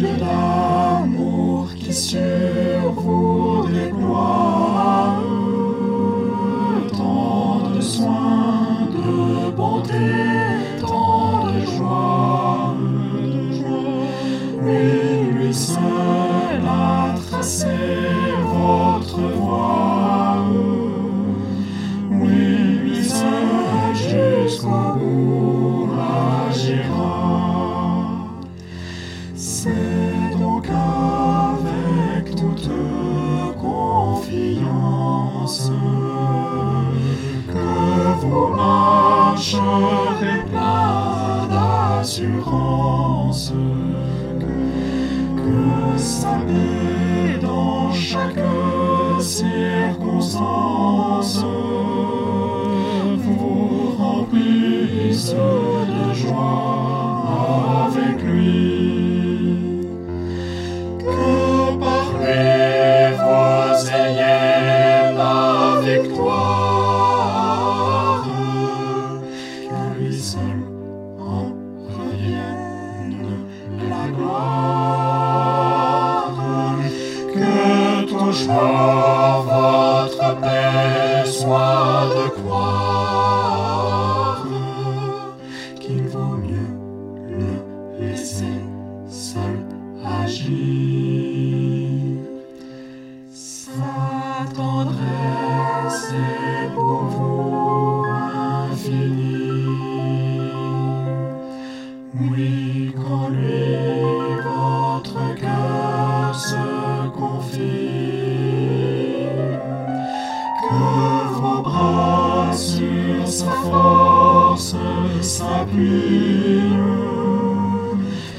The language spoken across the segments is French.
Dieu d'amour qui sur vous déploie tant de soins, de bonté, tant de joie. Lui, lui seul a tracé votre voie. Oui, lui seul jusqu'au bout agira. C'est donc avec toute confiance que vous marcherez plein d'assurance. Que paix dans chaque circonstance vous remplisse gloire. Que toujours votre paix soit de croire qu'il vaut mieux le laisser seul agir. Sa tendresse est pour vous infinie. Oui, quand lui s'appuie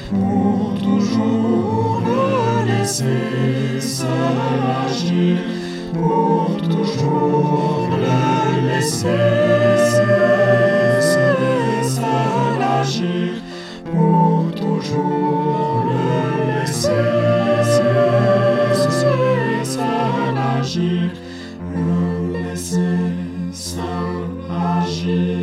pour toujours le laisser seul agir, pour toujours le laisser seul agir, pour toujours le laisser seul agir, le laisser seul agir.